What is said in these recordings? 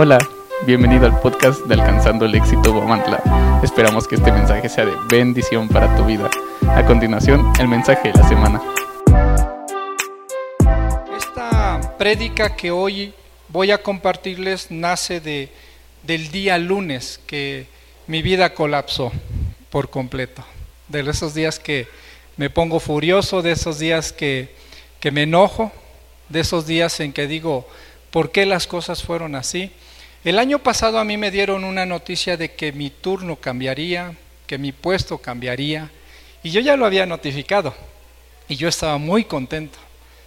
Hola, bienvenido al podcast de Alcanzando el Éxito Guamantla. Esperamos que este mensaje sea de bendición para tu vida. A continuación, el mensaje de la semana. Esta prédica que hoy voy a compartirles nace de, del día lunes que mi vida colapsó por completo. De esos días que me pongo furioso, de esos días que, que me enojo, de esos días en que digo, ¿por qué las cosas fueron así? El año pasado a mí me dieron una noticia de que mi turno cambiaría, que mi puesto cambiaría, y yo ya lo había notificado, y yo estaba muy contento.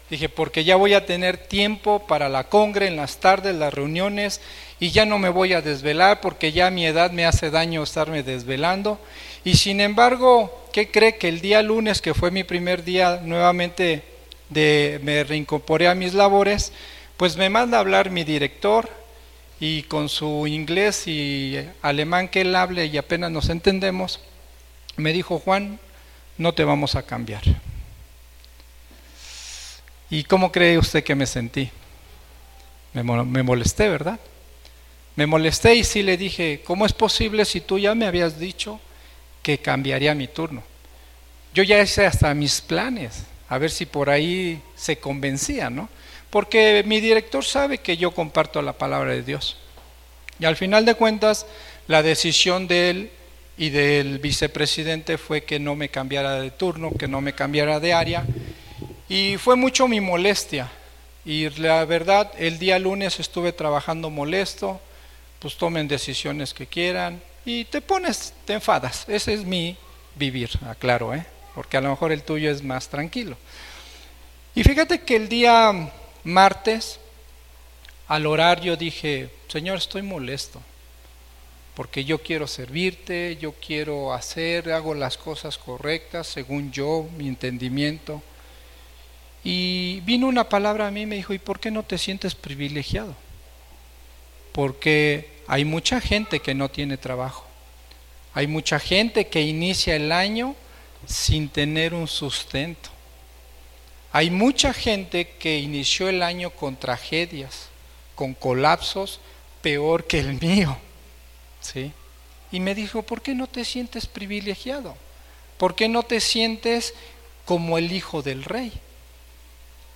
Dije, porque ya voy a tener tiempo para la congre en las tardes, las reuniones, y ya no me voy a desvelar porque ya mi edad me hace daño estarme desvelando. Y sin embargo, ¿qué cree que el día lunes, que fue mi primer día nuevamente de me reincorporé a mis labores, pues me manda a hablar mi director, y con su inglés y alemán que él hable y apenas nos entendemos, me dijo, Juan, no te vamos a cambiar. ¿Y cómo cree usted que me sentí? Me, molesté, ¿verdad? Me molesté y sí le dije, ¿cómo es posible si tú ya me habías dicho que cambiaría mi turno? Yo ya hice hasta mis planes, a ver si por ahí se convencía, ¿no? porque mi director sabe que yo comparto la palabra de Dios. Y al final de cuentas, la decisión de él y del vicepresidente fue que no me cambiara de turno, que no me cambiara de área. Y fue mucho mi molestia. Y la verdad, el día lunes estuve trabajando molesto, pues tomen decisiones que quieran y te pones, te enfadas. Ese es mi vivir, aclaro, ¿eh? porque a lo mejor el tuyo es más tranquilo. Y fíjate que el día martes, al orar yo dije, Señor, estoy molesto, porque yo quiero servirte, yo quiero hacer, hago las cosas correctas según yo, mi entendimiento. Y vino una palabra a mí y me dijo, ¿y por qué no te sientes privilegiado? Porque hay mucha gente que no tiene trabajo. Hay mucha gente que inicia el año sin tener un sustento. Hay mucha gente que inició el año con tragedias, con colapsos peor que el mío. ¿Sí? Y me dijo, ¿por qué no te sientes privilegiado? ¿Por qué no te sientes como el hijo del rey?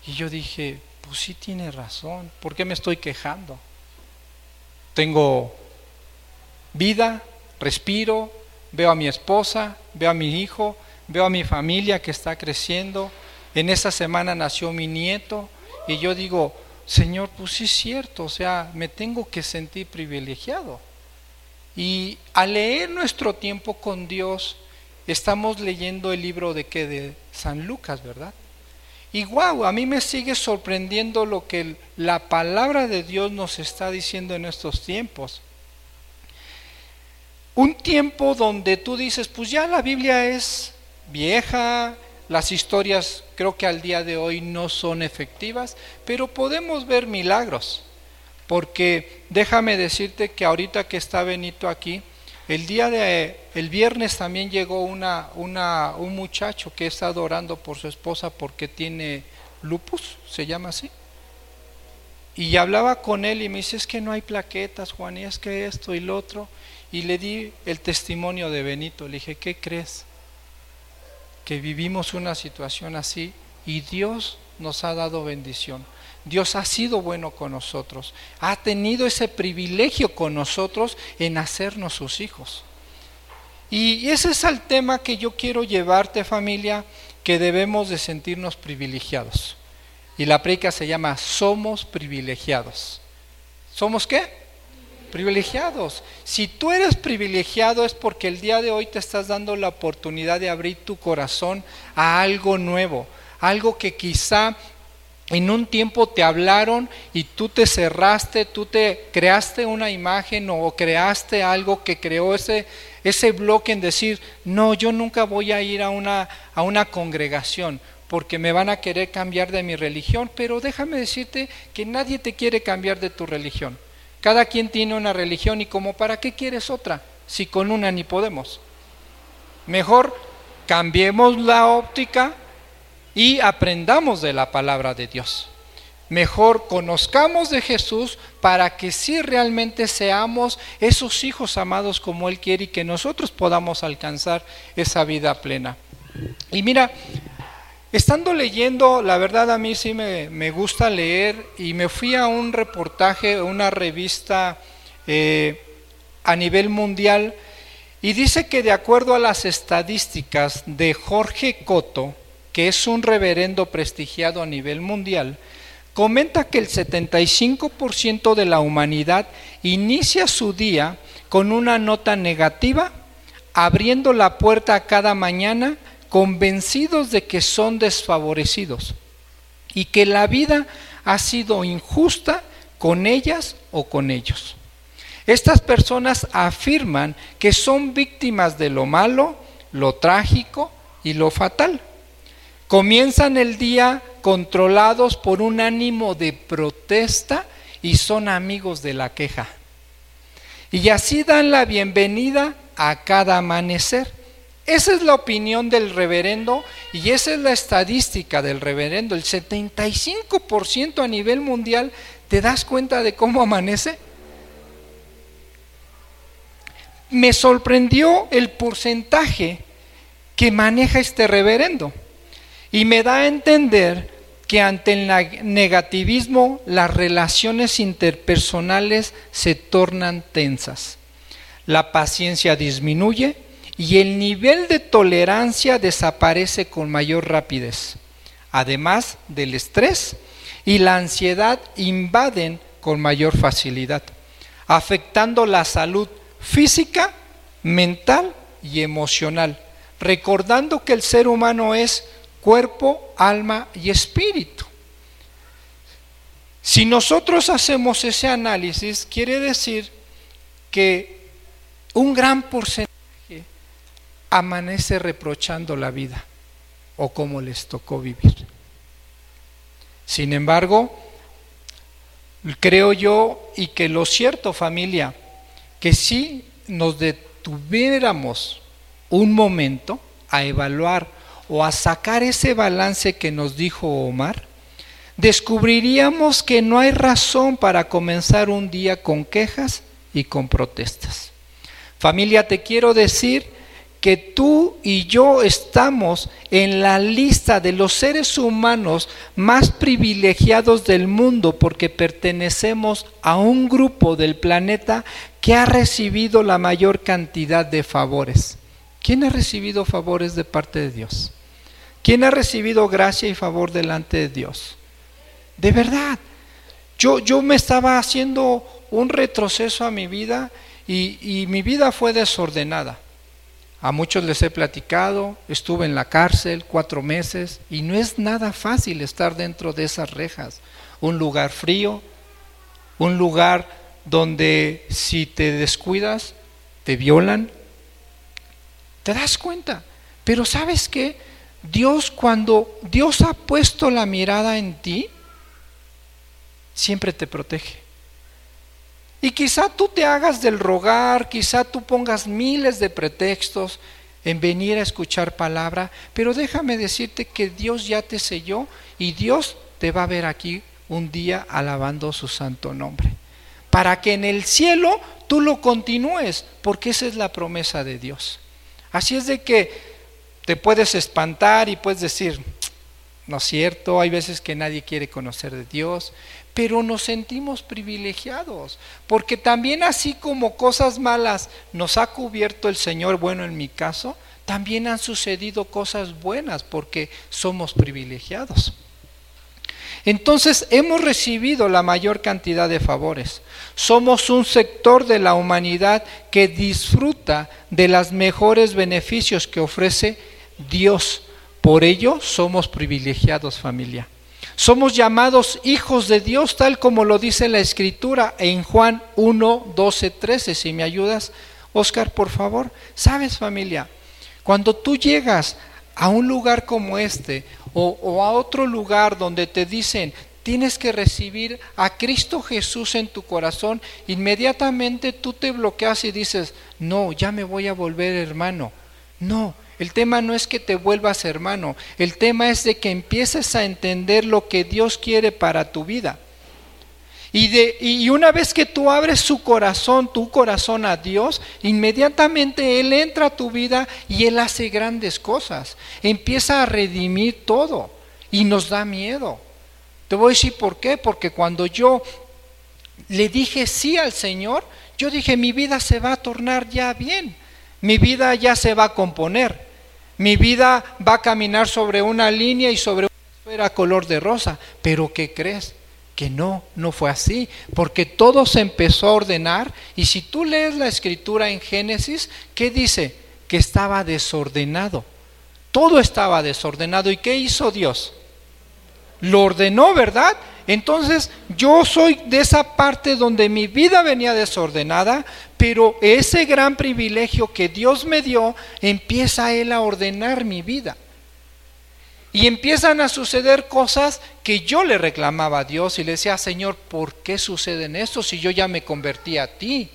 Y yo dije, pues sí tiene razón, ¿por qué me estoy quejando? Tengo vida, respiro, veo a mi esposa, veo a mi hijo, veo a mi familia que está creciendo, en esa semana nació mi nieto y yo digo, Señor, pues sí es cierto, o sea, me tengo que sentir privilegiado. Y al leer nuestro tiempo con Dios, estamos leyendo el libro de qué? De San Lucas, ¿verdad? Y wow, a mí me sigue sorprendiendo lo que la palabra de Dios nos está diciendo en estos tiempos. Un tiempo donde tú dices, pues ya la Biblia es vieja, las historias creo que al día de hoy no son efectivas, pero podemos ver milagros. Porque déjame decirte que ahorita que está Benito aquí, el día de el viernes también llegó una, una, un muchacho que está orando por su esposa porque tiene lupus, se llama así. Y hablaba con él y me dice, es que no hay plaquetas, Juan, y es que esto y lo otro. Y le di el testimonio de Benito. Le dije, ¿qué crees? Que vivimos una situación así y Dios nos ha dado bendición. Dios ha sido bueno con nosotros, ha tenido ese privilegio con nosotros en hacernos sus hijos. Y ese es el tema que yo quiero llevarte familia, que debemos de sentirnos privilegiados. Y la predica se llama Somos privilegiados. ¿Somos qué? Privilegiados. Si tú eres privilegiado es porque el día de hoy te estás dando la oportunidad de abrir tu corazón a algo nuevo, algo que quizá en un tiempo te hablaron y tú te cerraste, tú te creaste una imagen o creaste algo que creó ese, ese bloque en decir, no, yo nunca voy a ir a una, a una congregación porque me van a querer cambiar de mi religión, pero déjame decirte que nadie te quiere cambiar de tu religión. Cada quien tiene una religión y como para qué quieres otra si con una ni podemos. Mejor cambiemos la óptica y aprendamos de la palabra de Dios. Mejor conozcamos de Jesús para que sí realmente seamos esos hijos amados como Él quiere y que nosotros podamos alcanzar esa vida plena. Y mira, estando leyendo, la verdad a mí sí me, gusta leer y me fui a un reportaje, una revista eh, a nivel mundial y dice que de acuerdo a las estadísticas de Jorge Coto, que es un reverendo prestigiado a nivel mundial, comenta que el 75% de la humanidad inicia su día con una nota negativa, abriendo la puerta cada mañana convencidos de que son desfavorecidos y que la vida ha sido injusta con ellas o con ellos. Estas personas afirman que son víctimas de lo malo, lo trágico y lo fatal. Comienzan el día controlados por un ánimo de protesta y son amigos de la queja. Y así dan la bienvenida a cada amanecer. Esa es la opinión del reverendo y esa es la estadística del reverendo. El 75% a nivel mundial, ¿te das cuenta de cómo amanece? Me sorprendió el porcentaje que maneja este reverendo y me da a entender que ante el negativismo las relaciones interpersonales se tornan tensas. La paciencia disminuye y el nivel de tolerancia desaparece con mayor rapidez. Además del estrés y la ansiedad invaden con mayor facilidad, afectando la salud física, mental y emocional, recordando que el ser humano es cuerpo, alma y espíritu. Si nosotros hacemos ese análisis, quiere decir que un gran porcentaje amanece reprochando la vida o cómo les tocó vivir. Sin embargo, creo yo y que lo cierto familia, que si nos detuviéramos un momento a evaluar o a sacar ese balance que nos dijo Omar, descubriríamos que no hay razón para comenzar un día con quejas y con protestas. Familia, te quiero decir que tú y yo estamos en la lista de los seres humanos más privilegiados del mundo porque pertenecemos a un grupo del planeta que ha recibido la mayor cantidad de favores. ¿Quién ha recibido favores de parte de Dios? ¿Quién ha recibido gracia y favor delante de Dios? De verdad, yo, yo me estaba haciendo un retroceso a mi vida y, y mi vida fue desordenada. A muchos les he platicado, estuve en la cárcel cuatro meses y no es nada fácil estar dentro de esas rejas. Un lugar frío, un lugar donde si te descuidas, te violan. ¿Te das cuenta? Pero ¿sabes qué? Dios cuando Dios ha puesto la mirada en ti, siempre te protege. Y quizá tú te hagas del rogar, quizá tú pongas miles de pretextos en venir a escuchar palabra, pero déjame decirte que Dios ya te selló y Dios te va a ver aquí un día alabando su santo nombre. Para que en el cielo tú lo continúes, porque esa es la promesa de Dios. Así es de que te puedes espantar y puedes decir, no es cierto, hay veces que nadie quiere conocer de Dios, pero nos sentimos privilegiados, porque también así como cosas malas nos ha cubierto el Señor, bueno en mi caso, también han sucedido cosas buenas porque somos privilegiados. Entonces hemos recibido la mayor cantidad de favores. Somos un sector de la humanidad que disfruta de los mejores beneficios que ofrece Dios. Por ello somos privilegiados familia. Somos llamados hijos de Dios tal como lo dice la escritura en Juan 1, 12, 13. Si me ayudas, Oscar, por favor. Sabes familia, cuando tú llegas a un lugar como este o, o a otro lugar donde te dicen, tienes que recibir a Cristo Jesús en tu corazón, inmediatamente tú te bloqueas y dices, no, ya me voy a volver hermano. No, El tema no es que te vuelvas hermano, el tema es de que empieces a entender lo que Dios quiere para tu vida. Y, de, y una vez que tú abres su corazón, tu corazón a Dios, inmediatamente Él entra a tu vida y Él hace grandes cosas. Empieza a redimir todo y nos da miedo. Te voy a decir por qué, porque cuando yo le dije sí al Señor, yo dije mi vida se va a tornar ya bien, mi vida ya se va a componer, mi vida va a caminar sobre una línea y sobre una esfera color de rosa. Pero ¿qué crees? que no, no fue así, porque todo se empezó a ordenar y si tú lees la escritura en Génesis, ¿qué dice? Que estaba desordenado. Todo estaba desordenado. ¿Y qué hizo Dios? Lo ordenó, ¿verdad? Entonces yo soy de esa parte donde mi vida venía desordenada, pero ese gran privilegio que Dios me dio, empieza Él a ordenar mi vida. Y empiezan a suceder cosas que yo le reclamaba a Dios y le decía, Señor, ¿por qué suceden esto si yo ya me convertí a ti?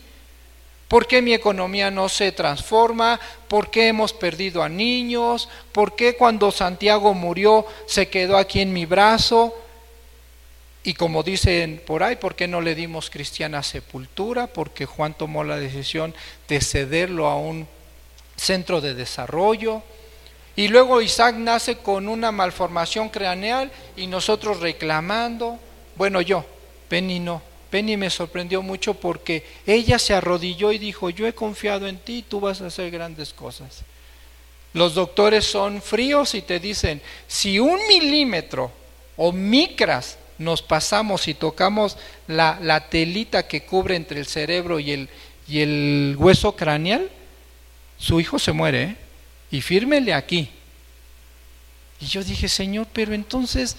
¿Por qué mi economía no se transforma? ¿Por qué hemos perdido a niños? ¿Por qué cuando Santiago murió se quedó aquí en mi brazo? Y como dicen por ahí, ¿por qué no le dimos cristiana sepultura? Porque Juan tomó la decisión de cederlo a un centro de desarrollo. Y luego Isaac nace con una malformación craneal y nosotros reclamando. Bueno, yo, Penny no. Penny me sorprendió mucho porque ella se arrodilló y dijo, yo he confiado en ti, tú vas a hacer grandes cosas. Los doctores son fríos y te dicen, si un milímetro o micras nos pasamos y tocamos la, la telita que cubre entre el cerebro y el, y el hueso craneal, su hijo se muere. ¿eh? y fírmele aquí. Y yo dije, Señor, pero entonces,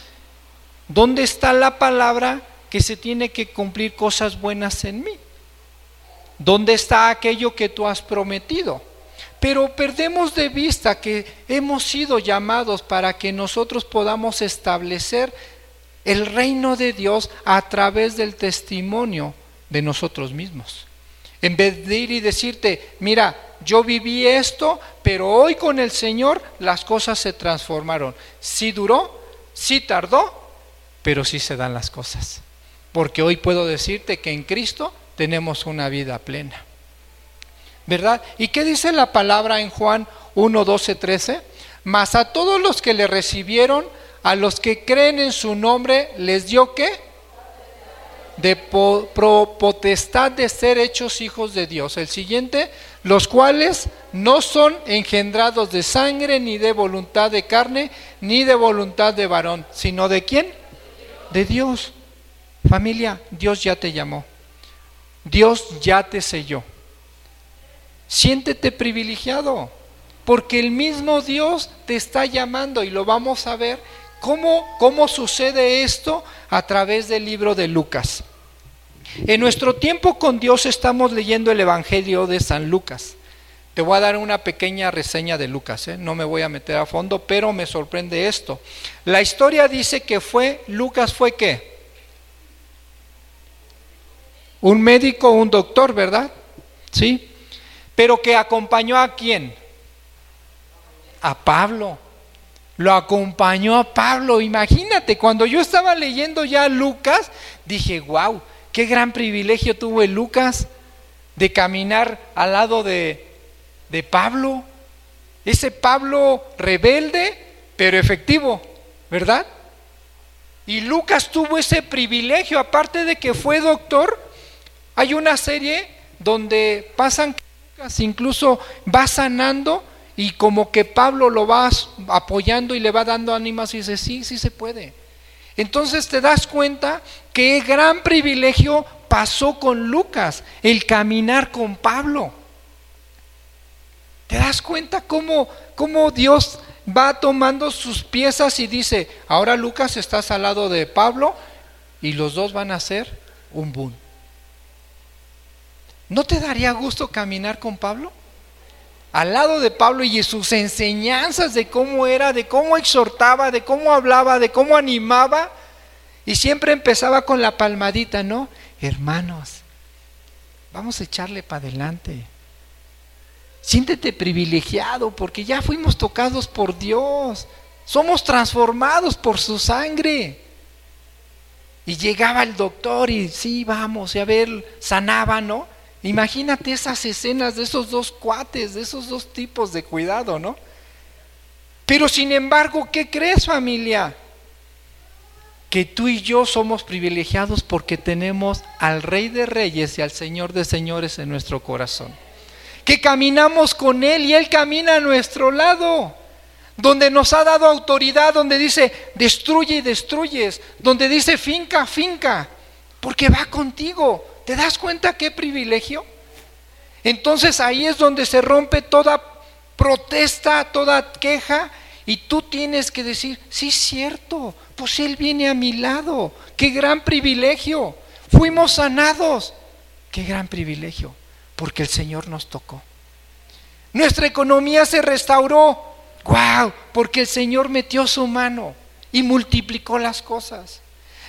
¿dónde está la palabra que se tiene que cumplir cosas buenas en mí? ¿Dónde está aquello que tú has prometido? Pero perdemos de vista que hemos sido llamados para que nosotros podamos establecer el reino de Dios a través del testimonio de nosotros mismos. En vez de ir y decirte, mira, yo viví esto, pero hoy con el Señor las cosas se transformaron. Sí duró, sí tardó, pero sí se dan las cosas. Porque hoy puedo decirte que en Cristo tenemos una vida plena. ¿Verdad? ¿Y qué dice la palabra en Juan 1, 12, 13? Mas a todos los que le recibieron, a los que creen en su nombre, les dio qué? de potestad de ser hechos hijos de Dios. El siguiente, los cuales no son engendrados de sangre, ni de voluntad de carne, ni de voluntad de varón, sino de quién? De Dios. Familia, Dios ya te llamó. Dios ya te selló. Siéntete privilegiado, porque el mismo Dios te está llamando y lo vamos a ver cómo, cómo sucede esto a través del libro de Lucas. En nuestro tiempo con Dios estamos leyendo el Evangelio de San Lucas. Te voy a dar una pequeña reseña de Lucas, ¿eh? no me voy a meter a fondo, pero me sorprende esto. La historia dice que fue, Lucas fue qué? Un médico, un doctor, ¿verdad? Sí. Pero que acompañó a quién? A Pablo. Lo acompañó a Pablo. Imagínate, cuando yo estaba leyendo ya Lucas, dije, wow, Qué gran privilegio tuvo el Lucas de caminar al lado de, de Pablo. Ese Pablo rebelde, pero efectivo, ¿verdad? Y Lucas tuvo ese privilegio, aparte de que fue doctor, hay una serie donde pasan que Lucas incluso va sanando y como que Pablo lo va apoyando y le va dando ánimos y dice, sí, sí se puede. Entonces te das cuenta qué gran privilegio pasó con Lucas, el caminar con Pablo. ¿Te das cuenta cómo, cómo Dios va tomando sus piezas y dice, ahora Lucas estás al lado de Pablo y los dos van a ser un boom? ¿No te daría gusto caminar con Pablo? Al lado de Pablo y sus enseñanzas de cómo era, de cómo exhortaba, de cómo hablaba, de cómo animaba. Y siempre empezaba con la palmadita, ¿no? Hermanos, vamos a echarle para adelante. Siéntete privilegiado porque ya fuimos tocados por Dios. Somos transformados por su sangre. Y llegaba el doctor y sí, vamos, y a ver, sanaba, ¿no? Imagínate esas escenas de esos dos cuates, de esos dos tipos de cuidado, ¿no? Pero sin embargo, ¿qué crees familia? Que tú y yo somos privilegiados porque tenemos al Rey de Reyes y al Señor de Señores en nuestro corazón. Que caminamos con Él y Él camina a nuestro lado. Donde nos ha dado autoridad, donde dice destruye y destruyes, donde dice finca, finca, porque va contigo. ¿Te das cuenta qué privilegio? Entonces ahí es donde se rompe toda protesta, toda queja, y tú tienes que decir, sí es cierto, pues Él viene a mi lado, qué gran privilegio, fuimos sanados, qué gran privilegio, porque el Señor nos tocó. Nuestra economía se restauró, wow, porque el Señor metió su mano y multiplicó las cosas.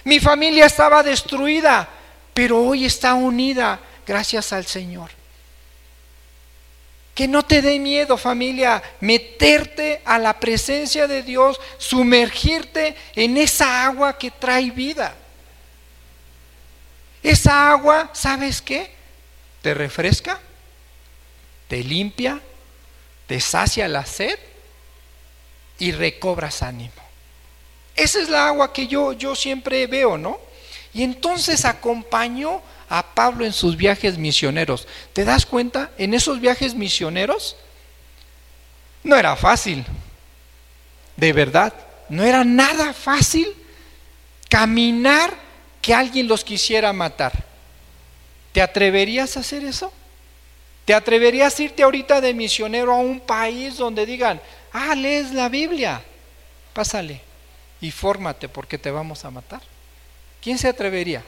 Mi familia estaba destruida, pero hoy está unida gracias al Señor. Que no te dé miedo familia, meterte a la presencia de Dios, sumergirte en esa agua que trae vida. Esa agua, ¿sabes qué? Te refresca, te limpia, te sacia la sed y recobras ánimo. Esa es la agua que yo, yo siempre veo, ¿no? Y entonces acompañó a Pablo en sus viajes misioneros. ¿Te das cuenta? En esos viajes misioneros no era fácil. De verdad, no era nada fácil caminar que alguien los quisiera matar. ¿Te atreverías a hacer eso? ¿Te atreverías a irte ahorita de misionero a un país donde digan, ah, lees la Biblia? Pásale y fórmate porque te vamos a matar. ¿Quién se atrevería?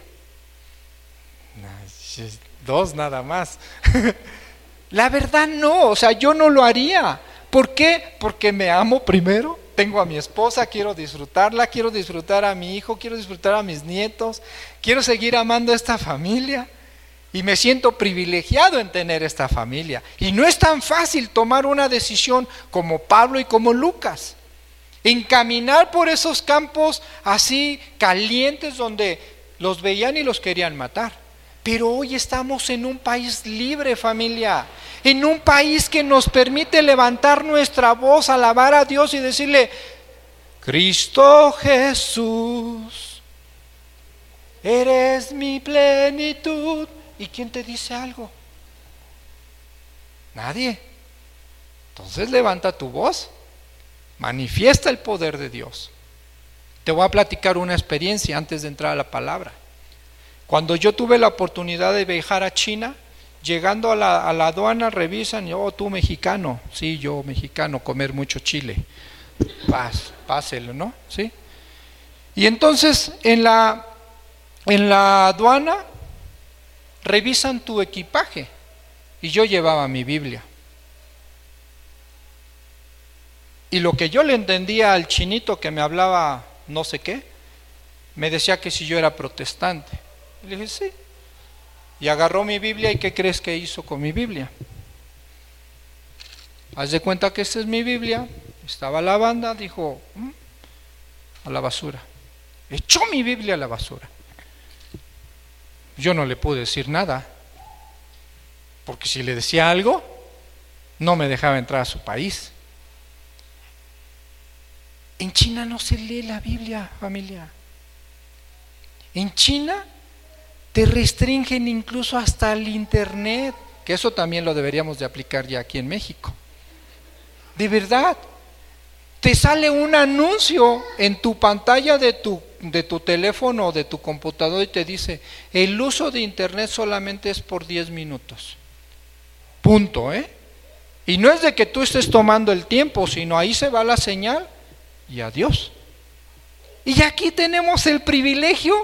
Dos nada más. La verdad no, o sea, yo no lo haría. ¿Por qué? Porque me amo primero, tengo a mi esposa, quiero disfrutarla, quiero disfrutar a mi hijo, quiero disfrutar a mis nietos, quiero seguir amando a esta familia y me siento privilegiado en tener esta familia. Y no es tan fácil tomar una decisión como Pablo y como Lucas encaminar por esos campos así calientes donde los veían y los querían matar. Pero hoy estamos en un país libre, familia, en un país que nos permite levantar nuestra voz, alabar a Dios y decirle, Cristo Jesús, eres mi plenitud. ¿Y quién te dice algo? Nadie. Entonces levanta tu voz Manifiesta el poder de Dios. Te voy a platicar una experiencia antes de entrar a la palabra. Cuando yo tuve la oportunidad de viajar a China, llegando a la, aduana revisan, oh, tú mexicano, sí, yo mexicano, comer mucho chile. Pás, páselo, ¿no? ¿Sí? Y entonces en la, en la aduana revisan tu equipaje. Y yo llevaba mi Biblia. Y lo que yo le entendía al chinito que me hablaba no sé qué, me decía que si yo era protestante. Y le dije, sí. Y agarró mi Biblia y ¿qué crees que hizo con mi Biblia? Haz de cuenta que esta es mi Biblia. Estaba la banda, dijo, mm, a la basura. Echó mi Biblia a la basura. Yo no le pude decir nada, porque si le decía algo, no me dejaba entrar a su país. En China no se lee la Biblia, familia. En China te restringen incluso hasta el Internet, que eso también lo deberíamos de aplicar ya aquí en México. De verdad, te sale un anuncio en tu pantalla de tu, de tu teléfono o de tu computador y te dice, el uso de Internet solamente es por 10 minutos. Punto, ¿eh? Y no es de que tú estés tomando el tiempo, sino ahí se va la señal y a Dios. Y aquí tenemos el privilegio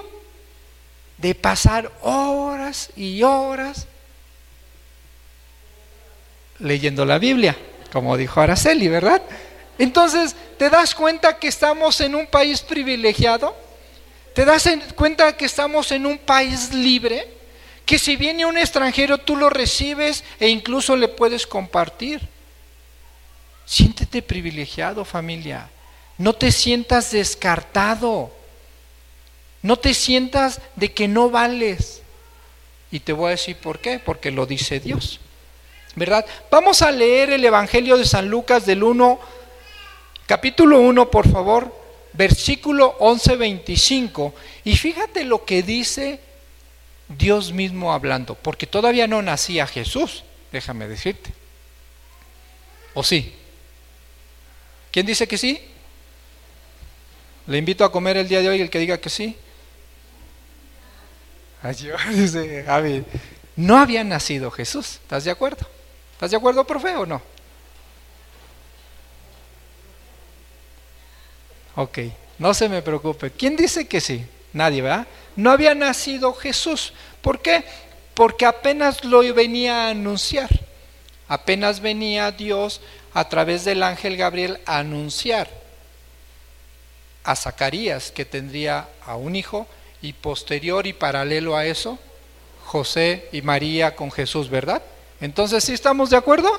de pasar horas y horas leyendo la Biblia, como dijo Araceli, ¿verdad? Entonces, ¿te das cuenta que estamos en un país privilegiado? ¿Te das cuenta que estamos en un país libre? Que si viene un extranjero tú lo recibes e incluso le puedes compartir. Siéntete privilegiado familia. No te sientas descartado. No te sientas de que no vales. Y te voy a decir por qué, porque lo dice Dios. ¿Verdad? Vamos a leer el Evangelio de San Lucas del 1, capítulo 1, por favor, versículo 11, 25. Y fíjate lo que dice Dios mismo hablando, porque todavía no nacía Jesús, déjame decirte. ¿O sí? ¿Quién dice que sí? Le invito a comer el día de hoy el que diga que sí. dice no había nacido Jesús, ¿estás de acuerdo? ¿Estás de acuerdo, profe, o no? Ok, no se me preocupe. ¿Quién dice que sí? Nadie, ¿verdad? No había nacido Jesús. ¿Por qué? Porque apenas lo venía a anunciar. Apenas venía Dios a través del ángel Gabriel a anunciar a Zacarías que tendría a un hijo y posterior y paralelo a eso, José y María con Jesús, ¿verdad? Entonces, ¿sí estamos de acuerdo?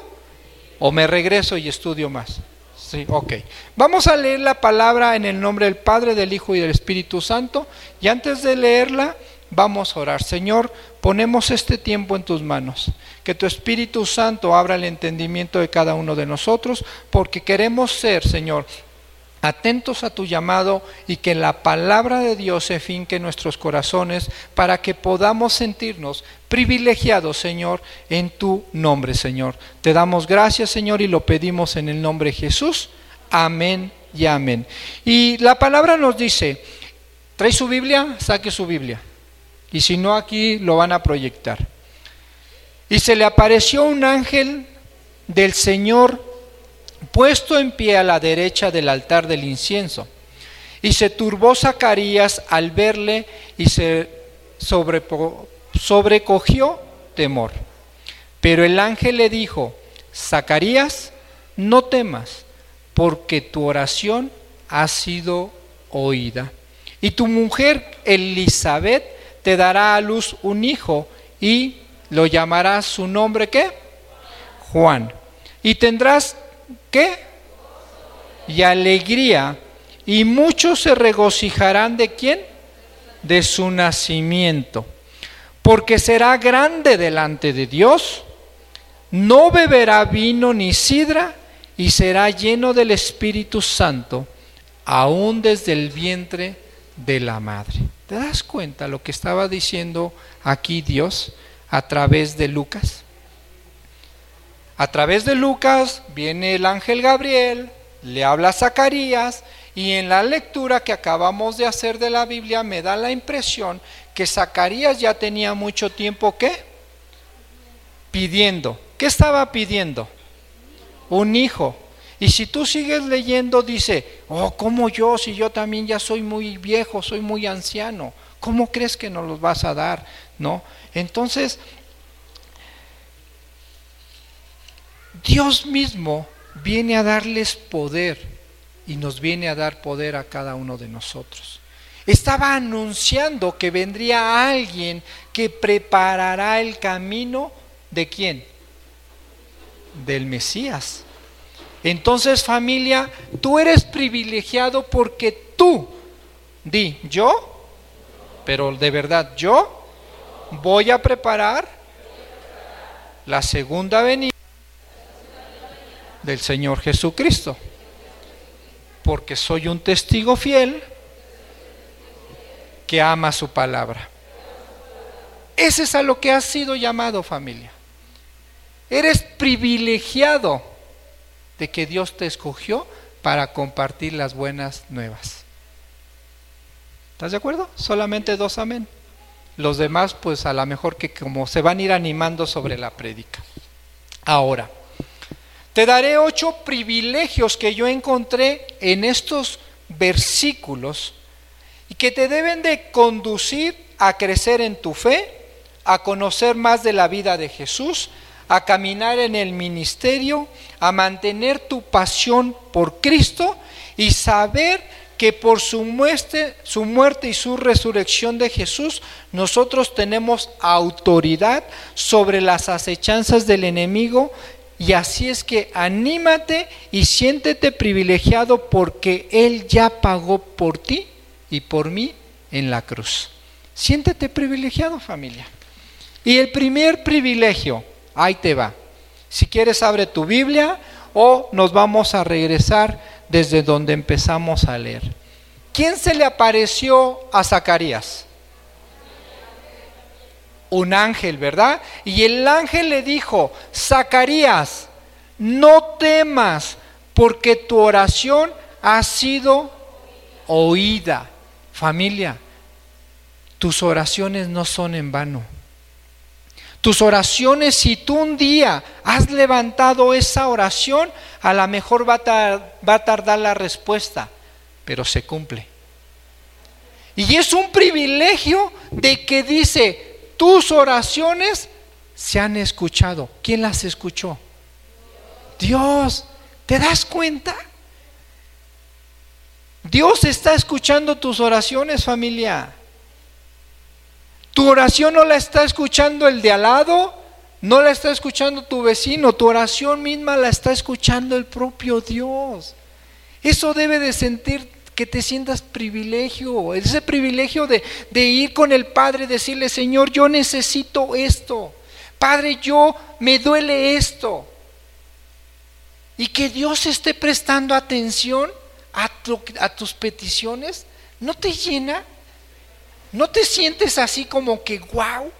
¿O me regreso y estudio más? Sí, ok. Vamos a leer la palabra en el nombre del Padre, del Hijo y del Espíritu Santo. Y antes de leerla, vamos a orar. Señor, ponemos este tiempo en tus manos. Que tu Espíritu Santo abra el entendimiento de cada uno de nosotros, porque queremos ser, Señor, atentos a tu llamado y que la palabra de Dios se finque en nuestros corazones para que podamos sentirnos privilegiados, Señor, en tu nombre, Señor. Te damos gracias, Señor, y lo pedimos en el nombre de Jesús. Amén y amén. Y la palabra nos dice, ¿trae su Biblia? Saque su Biblia. Y si no, aquí lo van a proyectar. Y se le apareció un ángel del Señor puesto en pie a la derecha del altar del incienso. Y se turbó Zacarías al verle y se sobrecogió temor. Pero el ángel le dijo, Zacarías, no temas, porque tu oración ha sido oída. Y tu mujer Elizabeth te dará a luz un hijo y lo llamarás su nombre ¿qué? Juan. Y tendrás ¿qué? Y alegría. Y muchos se regocijarán de quién? De su nacimiento. Porque será grande delante de Dios. No beberá vino ni sidra y será lleno del Espíritu Santo, aún desde el vientre de la madre. ¿Te das cuenta lo que estaba diciendo aquí Dios a través de Lucas? A través de Lucas viene el ángel Gabriel, le habla a Zacarías y en la lectura que acabamos de hacer de la Biblia me da la impresión que Zacarías ya tenía mucho tiempo ¿qué? pidiendo. ¿Qué estaba pidiendo? Un hijo. Y si tú sigues leyendo, dice, oh, ¿cómo yo? Si yo también ya soy muy viejo, soy muy anciano, ¿cómo crees que nos los vas a dar? ¿No? Entonces, Dios mismo viene a darles poder y nos viene a dar poder a cada uno de nosotros. Estaba anunciando que vendría alguien que preparará el camino de quién? Del Mesías. Entonces familia, tú eres privilegiado porque tú, di, yo, pero de verdad, yo voy a preparar la segunda venida del Señor Jesucristo. Porque soy un testigo fiel que ama su palabra. Ese es a lo que has sido llamado familia. Eres privilegiado de que Dios te escogió para compartir las buenas nuevas. ¿Estás de acuerdo? Solamente dos amén. Los demás, pues a lo mejor que como se van a ir animando sobre la prédica. Ahora, te daré ocho privilegios que yo encontré en estos versículos y que te deben de conducir a crecer en tu fe, a conocer más de la vida de Jesús, a caminar en el ministerio, a mantener tu pasión por Cristo y saber que por su muerte, su muerte y su resurrección de Jesús, nosotros tenemos autoridad sobre las acechanzas del enemigo. Y así es que anímate y siéntete privilegiado porque Él ya pagó por ti y por mí en la cruz. Siéntete privilegiado familia. Y el primer privilegio, ahí te va. Si quieres abre tu Biblia o nos vamos a regresar desde donde empezamos a leer. ¿Quién se le apareció a Zacarías? Un ángel, ¿verdad? Y el ángel le dijo, Zacarías, no temas, porque tu oración ha sido oída. Familia, tus oraciones no son en vano. Tus oraciones, si tú un día has levantado esa oración, a lo mejor va a, tardar la respuesta, pero se cumple. Y es un privilegio de que dice, tus oraciones se han escuchado. ¿Quién las escuchó? Dios. ¿Te das cuenta? Dios está escuchando tus oraciones, familia. Tu oración no la está escuchando el de al lado, no la está escuchando tu vecino, tu oración misma la está escuchando el propio Dios. Eso debe de sentir que te sientas privilegio, ese privilegio de, ir con el Padre decirle, Señor, yo necesito esto. Padre, yo me duele esto. Y que Dios esté prestando atención a, a tus peticiones, ¿no te llena? ¿No te sientes así como que, wow?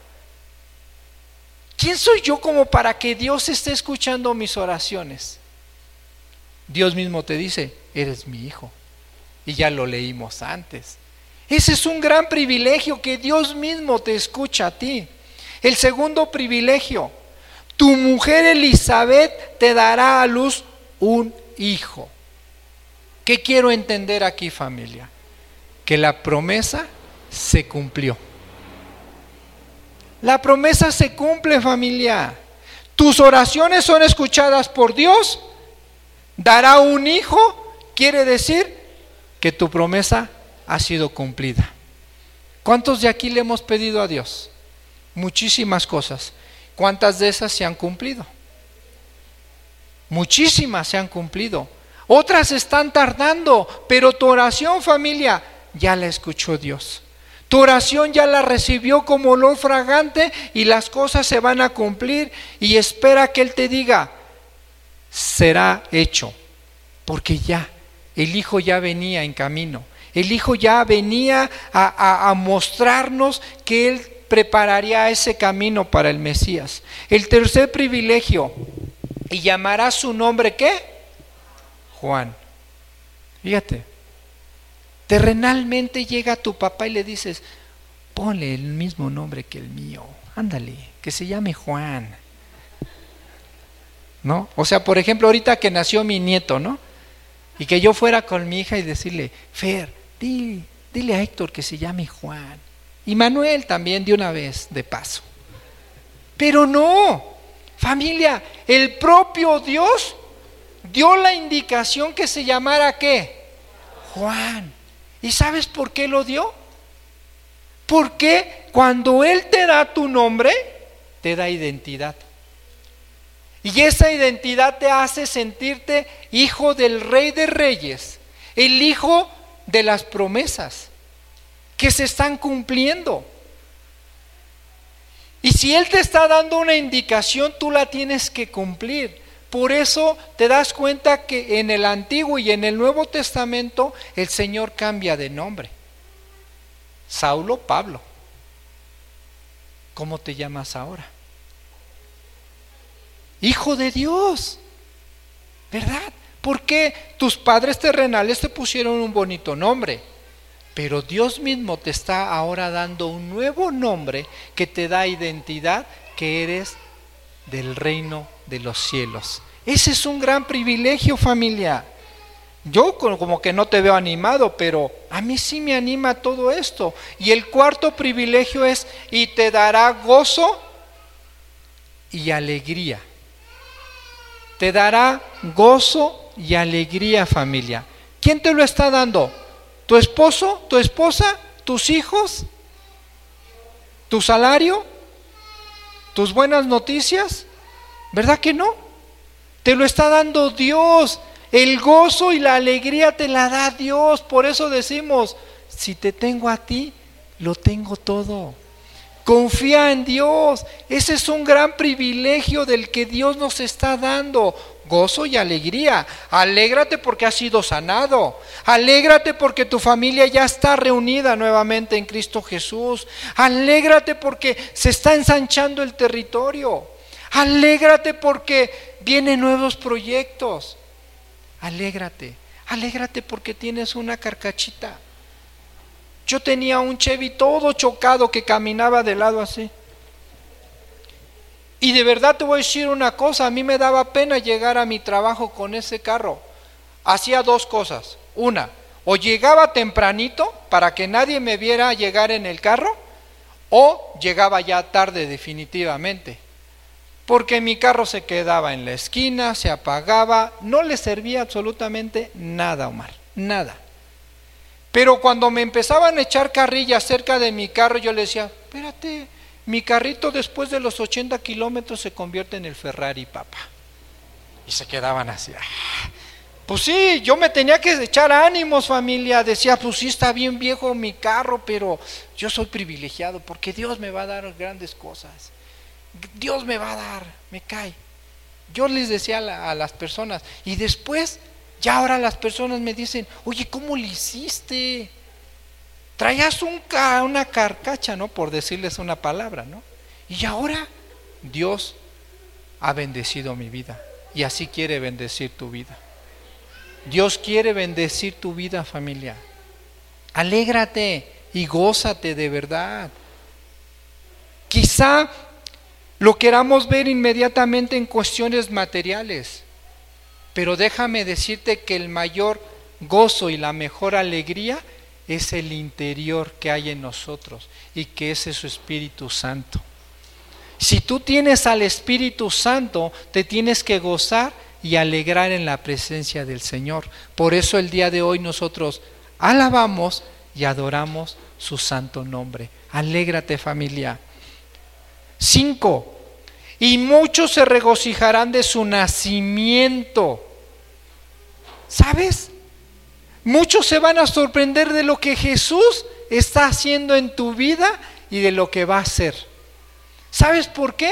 ¿Quién soy yo como para que Dios esté escuchando mis oraciones? Dios mismo te dice, eres mi hijo. Y ya lo leímos antes. Ese es un gran privilegio que Dios mismo te escucha a ti. El segundo privilegio, tu mujer Elizabeth te dará a luz un hijo. ¿Qué quiero entender aquí familia? Que la promesa se cumplió. La promesa se cumple familia. Tus oraciones son escuchadas por Dios. Dará un hijo, quiere decir que tu promesa ha sido cumplida. ¿Cuántos de aquí le hemos pedido a Dios? Muchísimas cosas. ¿Cuántas de esas se han cumplido? Muchísimas se han cumplido. Otras están tardando, pero tu oración familia ya la escuchó Dios. Tu oración ya la recibió como olor fragante y las cosas se van a cumplir y espera que Él te diga, será hecho, porque ya, el Hijo ya venía en camino, el Hijo ya venía a, a mostrarnos que Él prepararía ese camino para el Mesías. El tercer privilegio, y llamará su nombre ¿qué? Juan. Fíjate, Terrenalmente llega tu papá y le dices, ponle el mismo nombre que el mío, ándale, que se llame Juan. ¿No? O sea, por ejemplo, ahorita que nació mi nieto, ¿no? Y que yo fuera con mi hija y decirle, Fer, dile, dile a Héctor que se llame Juan. Y Manuel también de una vez, de paso. Pero no, familia, el propio Dios dio la indicación que se llamara qué? Juan. ¿Y sabes por qué lo dio? Porque cuando Él te da tu nombre, te da identidad. Y esa identidad te hace sentirte hijo del rey de reyes, el hijo de las promesas que se están cumpliendo. Y si Él te está dando una indicación, tú la tienes que cumplir. Por eso te das cuenta que en el Antiguo y en el Nuevo Testamento el Señor cambia de nombre. Saulo, Pablo. ¿Cómo te llamas ahora? Hijo de Dios. ¿Verdad? Porque tus padres terrenales te pusieron un bonito nombre, pero Dios mismo te está ahora dando un nuevo nombre que te da identidad que eres del reino de los cielos. Ese es un gran privilegio familia. Yo como que no te veo animado, pero a mí sí me anima todo esto. Y el cuarto privilegio es, y te dará gozo y alegría. Te dará gozo y alegría familia. ¿Quién te lo está dando? ¿Tu esposo? ¿Tu esposa? ¿Tus hijos? ¿Tu salario? ¿Tus buenas noticias? ¿Verdad que no? Te lo está dando Dios. El gozo y la alegría te la da Dios. Por eso decimos, si te tengo a ti, lo tengo todo. Confía en Dios. Ese es un gran privilegio del que Dios nos está dando. Gozo y alegría. Alégrate porque has sido sanado. Alégrate porque tu familia ya está reunida nuevamente en Cristo Jesús. Alégrate porque se está ensanchando el territorio. Alégrate porque vienen nuevos proyectos. Alégrate. Alégrate porque tienes una carcachita. Yo tenía un Chevy todo chocado que caminaba de lado así. Y de verdad te voy a decir una cosa, a mí me daba pena llegar a mi trabajo con ese carro. Hacía dos cosas. Una, o llegaba tempranito para que nadie me viera llegar en el carro, o llegaba ya tarde definitivamente. Porque mi carro se quedaba en la esquina, se apagaba, no le servía absolutamente nada, Omar, nada. Pero cuando me empezaban a echar carrilla cerca de mi carro, yo le decía, espérate, mi carrito después de los 80 kilómetros se convierte en el Ferrari, papá. Y se quedaban así. Ah". Pues sí, yo me tenía que echar ánimos, familia. Decía, pues sí, está bien viejo mi carro, pero yo soy privilegiado porque Dios me va a dar grandes cosas. Dios me va a dar, me cae. Yo les decía a, a las personas, y después ya ahora las personas me dicen, oye, ¿cómo le hiciste? Traías un, una carcacha, ¿no? Por decirles una palabra, ¿no? Y ahora Dios ha bendecido mi vida y así quiere bendecir tu vida. Dios quiere bendecir tu vida, familia. Alégrate y gózate de verdad. Quizá lo queramos ver inmediatamente en cuestiones materiales. Pero déjame decirte que el mayor gozo y la mejor alegría es el interior que hay en nosotros y que ese es su Espíritu Santo. Si tú tienes al Espíritu Santo, te tienes que gozar y alegrar en la presencia del Señor. Por eso el día de hoy nosotros alabamos y adoramos su santo nombre. Alégrate familia. Cinco, y muchos se regocijarán de su nacimiento. ¿Sabes? Muchos se van a sorprender de lo que Jesús está haciendo en tu vida y de lo que va a hacer. ¿Sabes por qué?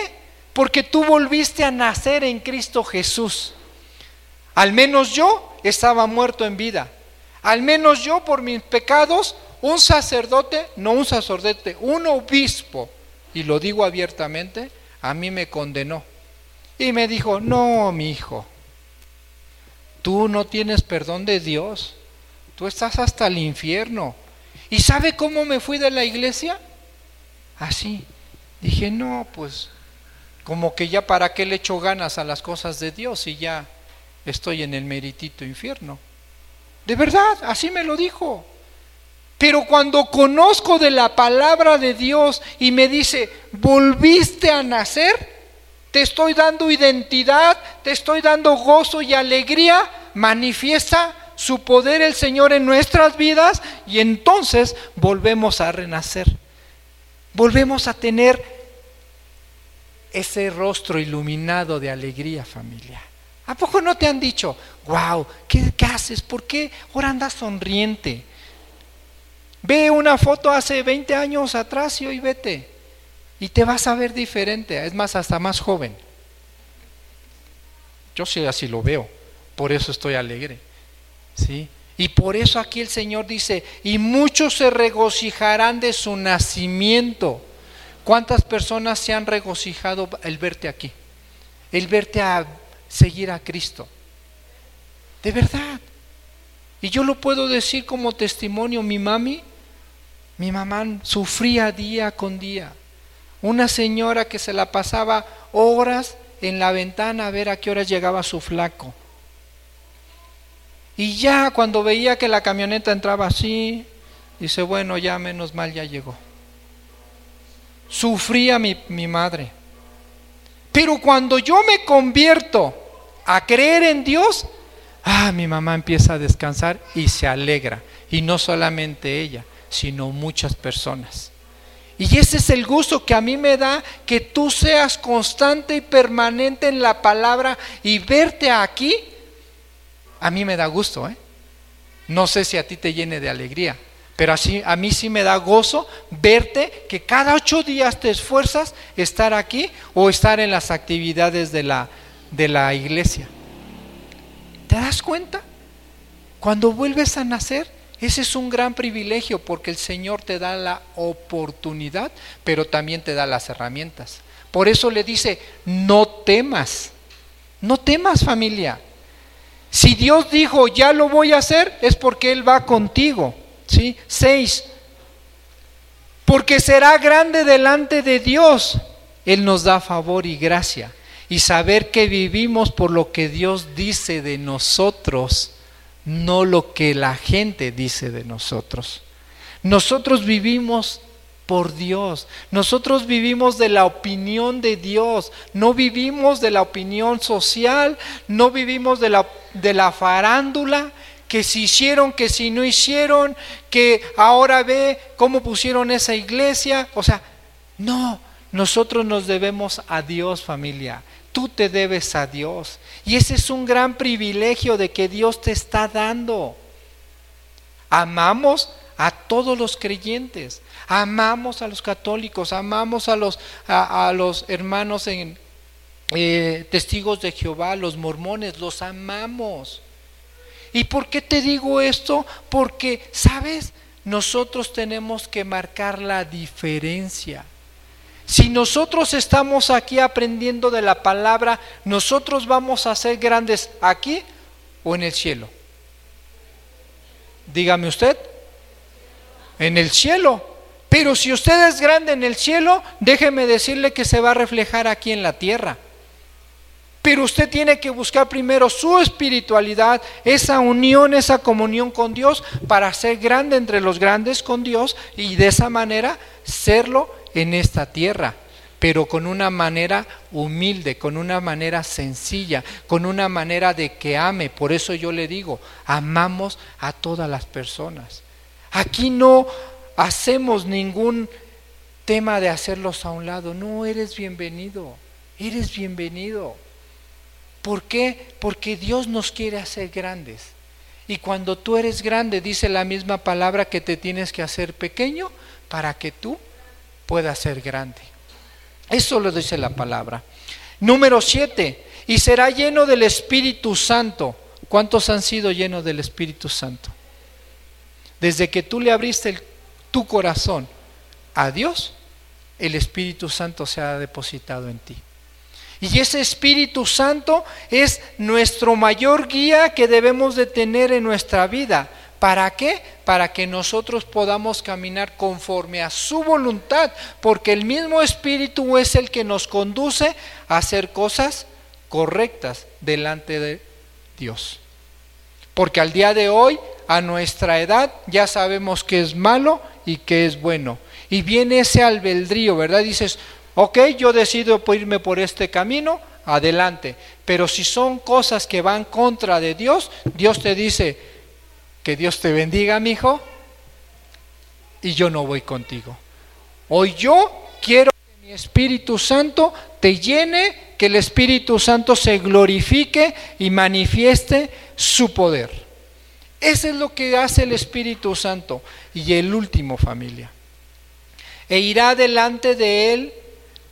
Porque tú volviste a nacer en Cristo Jesús. Al menos yo estaba muerto en vida. Al menos yo por mis pecados, un sacerdote, no un sacerdote, un obispo, y lo digo abiertamente, a mí me condenó. Y me dijo, no, mi hijo, tú no tienes perdón de Dios, tú estás hasta el infierno. ¿Y sabe cómo me fui de la iglesia? Así. Dije, no, pues como que ya para qué le echo ganas a las cosas de Dios y ya estoy en el meritito infierno. De verdad, así me lo dijo. Pero cuando conozco de la palabra de Dios y me dice, volviste a nacer, te estoy dando identidad, te estoy dando gozo y alegría, manifiesta su poder el Señor en nuestras vidas y entonces volvemos a renacer. Volvemos a tener ese rostro iluminado de alegría, familia. ¿A poco no te han dicho, wow, ¿qué, qué haces? ¿Por qué ahora andas sonriente? Ve una foto hace 20 años atrás y hoy vete. Y te vas a ver diferente, es más, hasta más joven. Yo sí así lo veo, por eso estoy alegre. ¿Sí? Y por eso aquí el Señor dice, y muchos se regocijarán de su nacimiento. ¿Cuántas personas se han regocijado el verte aquí? El verte a seguir a Cristo. De verdad. Y yo lo puedo decir como testimonio, mi mami mi mamá sufría día con día. Una señora que se la pasaba horas en la ventana a ver a qué horas llegaba su flaco. Y ya cuando veía que la camioneta entraba así, dice, bueno, ya menos mal ya llegó. Sufría mi, mi madre. Pero cuando yo me convierto a creer en Dios, ah, mi mamá empieza a descansar y se alegra. Y no solamente ella, sino muchas personas. Y ese es el gusto que a mí me da que tú seas constante y permanente en la palabra y verte aquí. A mí me da gusto, ¿eh? No sé si a ti te llene de alegría, pero así a mí sí me da gozo verte que cada ocho días te esfuerzas estar aquí o estar en las actividades de la, de la iglesia. ¿Te das cuenta? Cuando vuelves a nacer, ese es un gran privilegio porque el Señor te da la oportunidad, pero también te da las herramientas. Por eso le dice, no temas, no temas familia. Si Dios dijo, ya lo voy a hacer, es porque Él va contigo. ¿sí? Seis, porque será grande delante de Dios. Él nos da favor y gracia. Y saber que vivimos por lo que Dios dice de nosotros no lo que la gente dice de nosotros. Nosotros vivimos por Dios. Nosotros vivimos de la opinión de Dios, no vivimos de la opinión social, no vivimos de la, de la farándula, que si hicieron, que si no hicieron, que ahora ve cómo pusieron esa iglesia. O sea, no, nosotros nos debemos a Dios familia. Tú te debes a Dios. Y ese es un gran privilegio de que Dios te está dando. Amamos a todos los creyentes, amamos a los católicos, amamos a los, a, los hermanos en eh, testigos de Jehová, los mormones, los amamos. ¿Y por qué te digo esto? Porque, ¿sabes? Nosotros tenemos que marcar la diferencia. Si nosotros estamos aquí aprendiendo de la palabra, nosotros vamos a ser grandes aquí o en el cielo. Dígame usted, en el cielo. Pero si usted es grande en el cielo, déjeme decirle que se va a reflejar aquí en la tierra. Pero usted tiene que buscar primero su espiritualidad, esa unión, esa comunión con Dios, para ser grande entre los grandes con Dios y de esa manera serlo en esta tierra, pero con una manera humilde, con una manera sencilla, con una manera de que ame. Por eso yo le digo, amamos a todas las personas. Aquí no hacemos ningún tema de hacerlos a un lado. No, eres bienvenido, eres bienvenido. ¿Por qué? Porque Dios nos quiere hacer grandes. Y cuando tú eres grande, dice la misma palabra que te tienes que hacer pequeño para que tú pueda ser grande. Eso lo dice la palabra. Número siete, y será lleno del Espíritu Santo. ¿Cuántos han sido llenos del Espíritu Santo? Desde que tú le abriste tu corazón a Dios, el Espíritu Santo se ha depositado en ti. Y ese Espíritu Santo es nuestro mayor guía que debemos de tener en nuestra vida. ¿Para qué? Para que nosotros podamos caminar conforme a su voluntad, porque el mismo Espíritu es el que nos conduce a hacer cosas correctas delante de Dios. Porque al día de hoy, a nuestra edad, ya sabemos que es malo y que es bueno. Y viene ese albedrío, ¿verdad? Dices, ok, yo decido irme por este camino, adelante. Pero si son cosas que van contra de Dios, Dios te dice, que Dios te bendiga, mi hijo, y yo no voy contigo. Hoy yo quiero que mi Espíritu Santo te llene, que el Espíritu Santo se glorifique y manifieste su poder. Eso es lo que hace el Espíritu Santo. Y el último, familia. E irá delante de él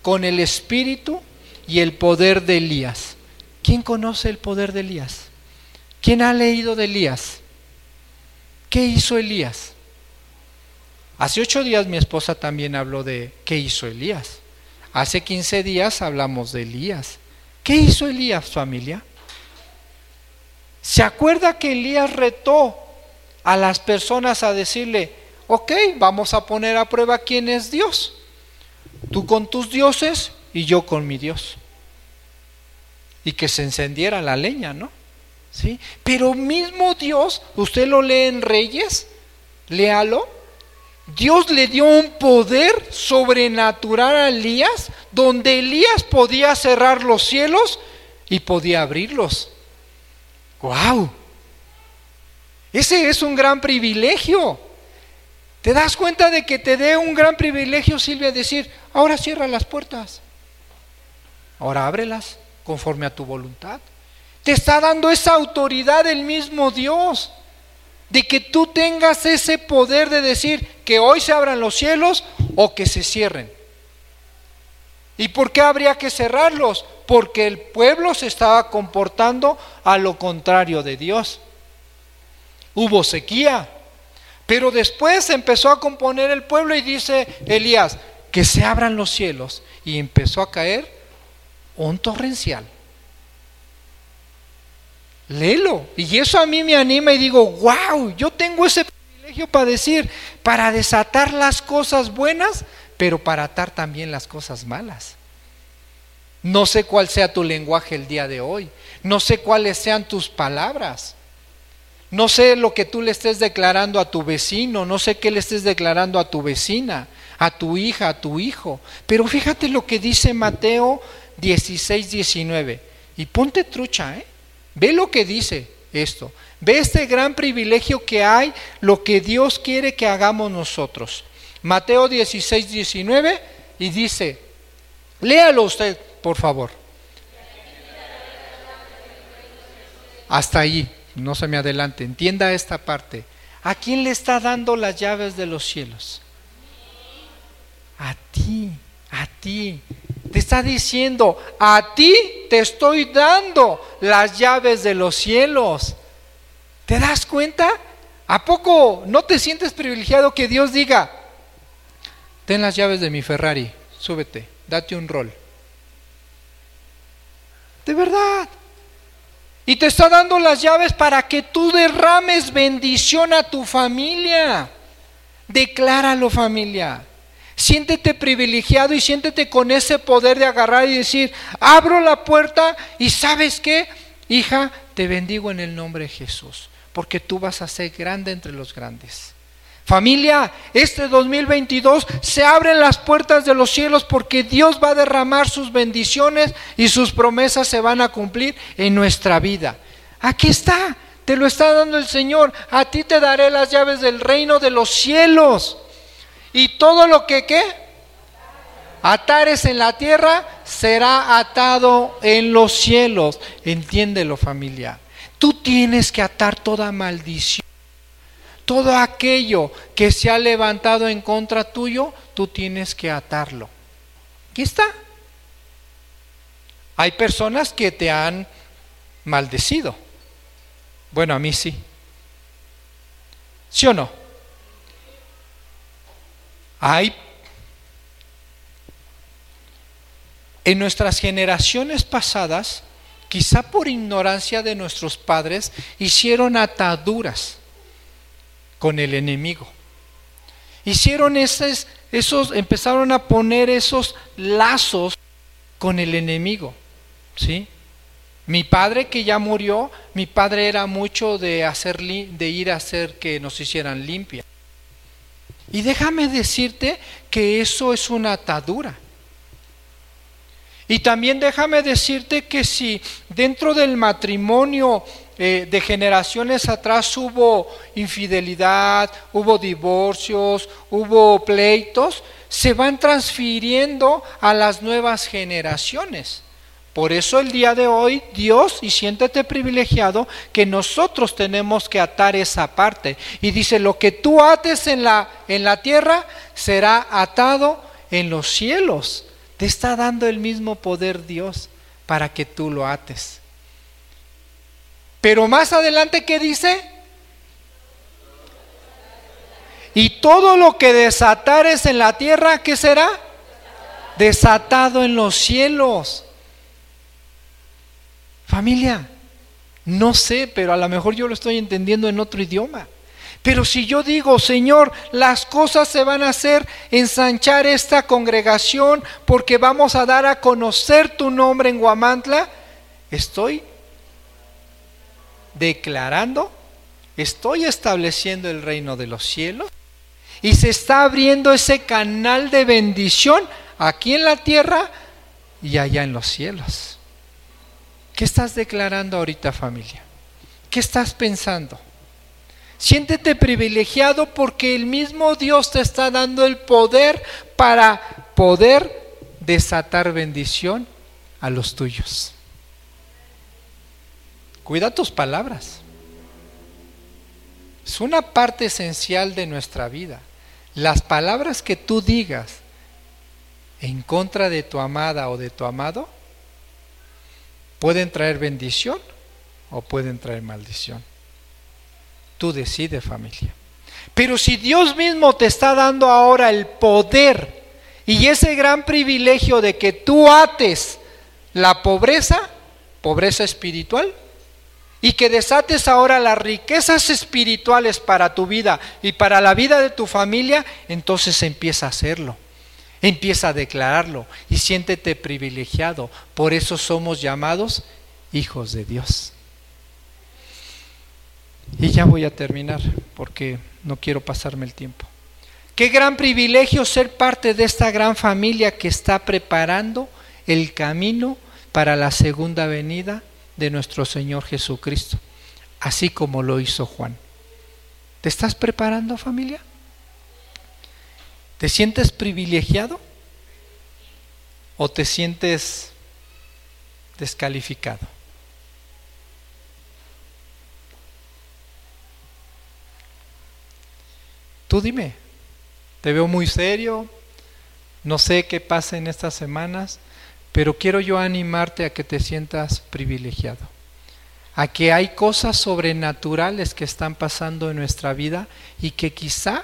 con el Espíritu y el poder de Elías. ¿Quién conoce el poder de Elías? ¿Quién ha leído de Elías? ¿Qué hizo Elías? Hace ocho días mi esposa también habló de qué hizo Elías. Hace quince días hablamos de Elías. ¿Qué hizo Elías, familia? ¿Se acuerda que Elías retó a las personas a decirle, ok, vamos a poner a prueba quién es Dios? Tú con tus dioses y yo con mi Dios. Y que se encendiera la leña, ¿no? ¿Sí? Pero mismo Dios, usted lo lee en Reyes, léalo, Dios le dio un poder sobrenatural a Elías, donde Elías podía cerrar los cielos y podía abrirlos. ¡Wow! Ese es un gran privilegio. ¿Te das cuenta de que te dé un gran privilegio, Silvia, decir, ahora cierra las puertas, ahora ábrelas conforme a tu voluntad? Te está dando esa autoridad el mismo Dios, de que tú tengas ese poder de decir que hoy se abran los cielos o que se cierren. ¿Y por qué habría que cerrarlos? Porque el pueblo se estaba comportando a lo contrario de Dios. Hubo sequía, pero después empezó a componer el pueblo y dice Elías, que se abran los cielos. Y empezó a caer un torrencial. Léelo. Y eso a mí me anima y digo, wow, yo tengo ese privilegio para decir, para desatar las cosas buenas, pero para atar también las cosas malas. No sé cuál sea tu lenguaje el día de hoy. No sé cuáles sean tus palabras. No sé lo que tú le estés declarando a tu vecino, no sé qué le estés declarando a tu vecina, a tu hija, a tu hijo. Pero fíjate lo que dice Mateo 16, 19. Y ponte trucha, ¿eh? Ve lo que dice esto. Ve este gran privilegio que hay, lo que Dios quiere que hagamos nosotros. Mateo 16, 19 y dice, léalo usted, por favor. Hasta ahí no se me adelante, entienda esta parte. ¿A quién le está dando las llaves de los cielos? A ti, a ti. Te está diciendo, a ti te estoy dando las llaves de los cielos. ¿Te das cuenta? ¿A poco no te sientes privilegiado que Dios diga, ten las llaves de mi Ferrari, súbete, date un rol? De verdad. Y te está dando las llaves para que tú derrames bendición a tu familia. Decláralo familia. Siéntete privilegiado y siéntete con ese poder de agarrar y decir, abro la puerta y sabes qué, hija, te bendigo en el nombre de Jesús, porque tú vas a ser grande entre los grandes. Familia, este 2022 se abren las puertas de los cielos porque Dios va a derramar sus bendiciones y sus promesas se van a cumplir en nuestra vida. Aquí está, te lo está dando el Señor. A ti te daré las llaves del reino de los cielos. Y todo lo que qué? Atares en la tierra será atado en los cielos. Entiéndelo familia. Tú tienes que atar toda maldición todo aquello que se ha levantado en contra tuyo, tú tienes que atarlo. Aquí está. Hay personas que te han maldecido. Bueno, a mí sí. ¿Sí o no? Hay en nuestras generaciones pasadas, quizá por ignorancia de nuestros padres, hicieron ataduras con el enemigo. Hicieron esos, esos, empezaron a poner esos lazos con el enemigo. ¿sí? Mi padre que ya murió, mi padre era mucho de, hacer, de ir a hacer que nos hicieran limpia. Y déjame decirte que eso es una atadura. Y también déjame decirte que si dentro del matrimonio eh, de generaciones atrás hubo infidelidad, hubo divorcios, hubo pleitos, se van transfiriendo a las nuevas generaciones. Por eso el día de hoy, Dios, y siéntete privilegiado, que nosotros tenemos que atar esa parte. Y dice, lo que tú ates en la, en la tierra será atado en los cielos. Te está dando el mismo poder Dios para que tú lo ates. Pero más adelante, ¿qué dice? Y todo lo que desatares en la tierra, ¿qué será? Desatado en los cielos. Familia, no sé, pero a lo mejor yo lo estoy entendiendo en otro idioma. Pero si yo digo, Señor, las cosas se van a hacer, ensanchar esta congregación porque vamos a dar a conocer tu nombre en Guamantla, estoy declarando, estoy estableciendo el reino de los cielos y se está abriendo ese canal de bendición aquí en la tierra y allá en los cielos. ¿Qué estás declarando ahorita familia? ¿Qué estás pensando? Siéntete privilegiado porque el mismo Dios te está dando el poder para poder desatar bendición a los tuyos. Cuida tus palabras. Es una parte esencial de nuestra vida. Las palabras que tú digas en contra de tu amada o de tu amado pueden traer bendición o pueden traer maldición. Tú decides familia. Pero si Dios mismo te está dando ahora el poder y ese gran privilegio de que tú ates la pobreza, pobreza espiritual, y que desates ahora las riquezas espirituales para tu vida y para la vida de tu familia, entonces empieza a hacerlo. Empieza a declararlo y siéntete privilegiado. Por eso somos llamados hijos de Dios. Y ya voy a terminar porque no quiero pasarme el tiempo. Qué gran privilegio ser parte de esta gran familia que está preparando el camino para la segunda venida de nuestro Señor Jesucristo, así como lo hizo Juan. ¿Te estás preparando familia? ¿Te sientes privilegiado o te sientes descalificado? Tú dime, te veo muy serio, no sé qué pasa en estas semanas, pero quiero yo animarte a que te sientas privilegiado, a que hay cosas sobrenaturales que están pasando en nuestra vida y que quizá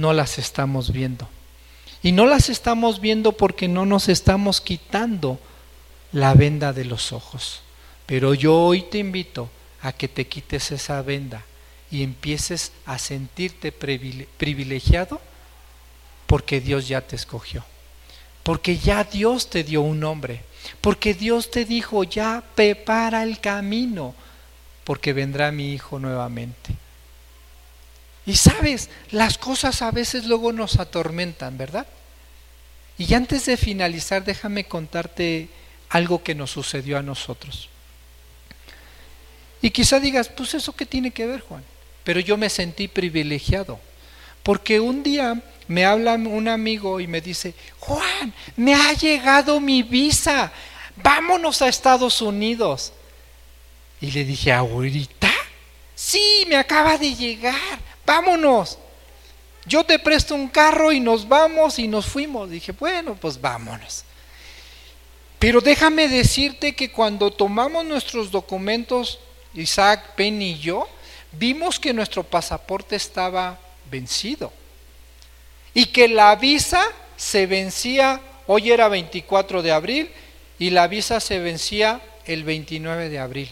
no las estamos viendo. Y no las estamos viendo porque no nos estamos quitando la venda de los ojos. Pero yo hoy te invito a que te quites esa venda y empieces a sentirte privilegiado porque Dios ya te escogió. Porque ya Dios te dio un nombre. Porque Dios te dijo, ya prepara el camino. Porque vendrá mi hijo nuevamente. Y sabes, las cosas a veces luego nos atormentan, ¿verdad? Y antes de finalizar, déjame contarte algo que nos sucedió a nosotros. Y quizá digas, pues eso qué tiene que ver, Juan. Pero yo me sentí privilegiado. Porque un día me habla un amigo y me dice, Juan, me ha llegado mi visa, vámonos a Estados Unidos. Y le dije, ¿ahorita? Sí, me acaba de llegar, vámonos. Yo te presto un carro y nos vamos y nos fuimos. Dije, bueno, pues vámonos. Pero déjame decirte que cuando tomamos nuestros documentos, Isaac, Penny y yo, vimos que nuestro pasaporte estaba vencido y que la visa se vencía, hoy era 24 de abril, y la visa se vencía el 29 de abril.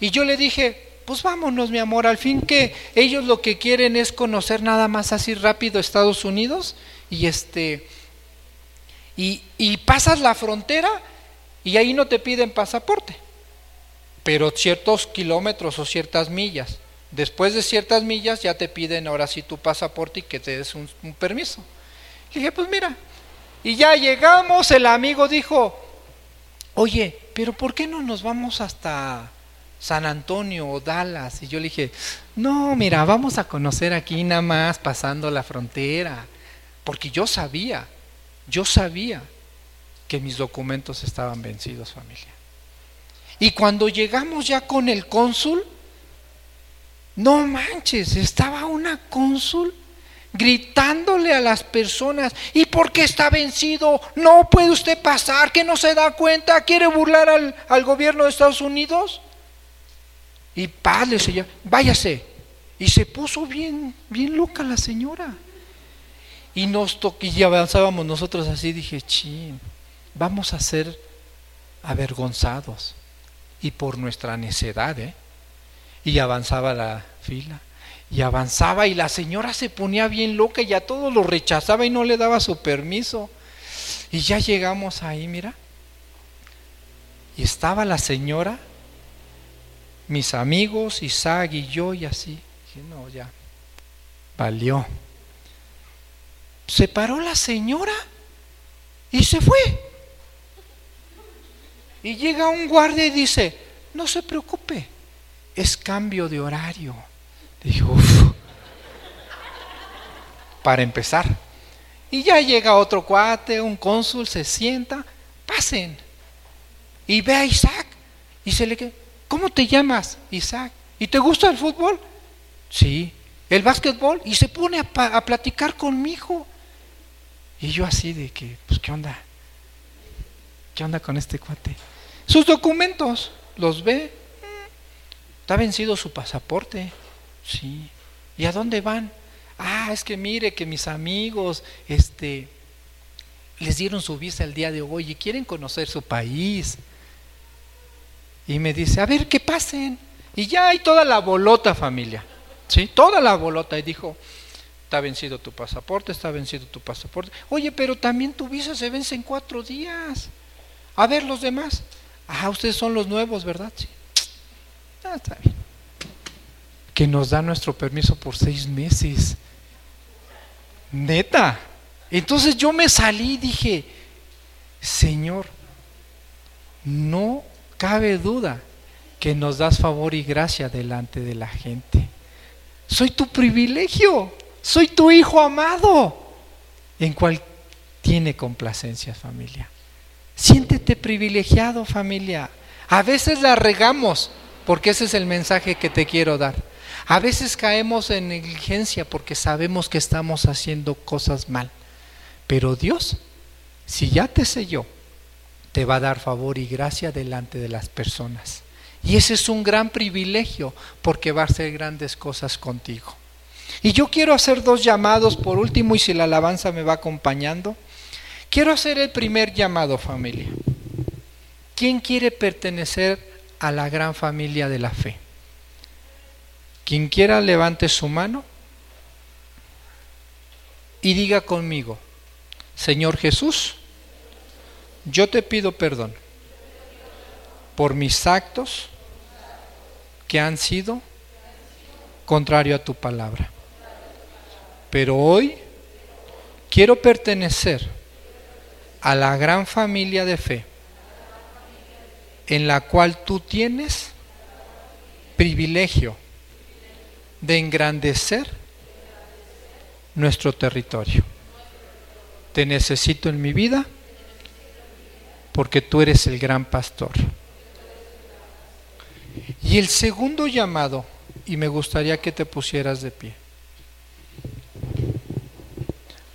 Y yo le dije, pues vámonos mi amor, al fin que ellos lo que quieren es conocer nada más así rápido Estados Unidos y este y, y pasas la frontera y ahí no te piden pasaporte, pero ciertos kilómetros o ciertas millas. Después de ciertas millas ya te piden ahora sí tu pasaporte y que te des un, permiso. Dije, pues mira, y ya llegamos, el amigo dijo, oye, pero ¿por qué no nos vamos hasta San Antonio o Dallas? Y yo le dije, no, mira, vamos a conocer aquí nada más pasando la frontera. Porque yo sabía, yo sabía que mis documentos estaban vencidos, familia. Y cuando llegamos ya con el cónsul, no manches, estaba una cónsul gritándole a las personas, ¿y por qué está vencido? No puede usted pasar, que no se da cuenta, quiere burlar al, gobierno de Estados Unidos. Y padre, señor, váyase. Y se puso bien, bien loca la señora. Y nos y avanzábamos nosotros así, dije, chin, vamos a ser avergonzados. Y por nuestra necedad, ¿eh? Y avanzaba la fila. Y avanzaba y la señora se ponía bien loca y a todos lo rechazaba y no le daba su permiso. Y ya llegamos ahí, mira. Y estaba la señora, mis amigos, Isaac y yo y así. Dije, no, ya, valió. Se paró la señora y se fue. Y llega un guardia y dice, no se preocupe, es cambio de horario. Dije, uff, para empezar. Y ya llega otro cuate, un cónsul, se sienta, pasen. Y ve a Isaac y se le queda, ¿cómo te llamas, Isaac? ¿Y te gusta el fútbol? Sí. ¿El básquetbol? Y se pone a, a platicar conmigo. Y yo así de que, pues, ¿qué onda? ¿Qué onda con este cuate? Sus documentos, los ve. Está vencido su pasaporte. Sí. ¿Y a dónde van? Ah, es que mire que mis amigos, este, les dieron su visa el día de hoy y quieren conocer su país. Y me dice, a ver, que pasen. Y ya hay toda la bolota, familia. ¿Sí? Toda la bolota. Y dijo, está vencido tu pasaporte, está vencido tu pasaporte. Oye, pero también tu visa se vence en cuatro días. A ver los demás. Ah, ustedes son los nuevos, ¿verdad? Sí. Ah, está bien. Que nos da nuestro permiso por seis meses. Neta. Entonces yo me salí y dije, Señor, no cabe duda que nos das favor y gracia delante de la gente. Soy tu privilegio, soy tu hijo amado, en cual tiene complacencia familia. Siéntete privilegiado familia. A veces la regamos, porque ese es el mensaje que te quiero dar. A veces caemos en negligencia porque sabemos que estamos haciendo cosas mal. Pero Dios, si ya te selló, te va a dar favor y gracia delante de las personas. Y ese es un gran privilegio porque va a hacer grandes cosas contigo. Y yo quiero hacer dos llamados por último y si la alabanza me va acompañando. Quiero hacer el primer llamado familia. ¿Quién quiere pertenecer a la gran familia de la fe? Quien quiera levante su mano y diga conmigo, Señor Jesús, yo te pido perdón por mis actos que han sido contrario a tu palabra. Pero hoy quiero pertenecer a la gran familia de fe en la cual tú tienes privilegio de engrandecer nuestro territorio. Te necesito en mi vida porque tú eres el gran pastor. Y el segundo llamado, y me gustaría que te pusieras de pie.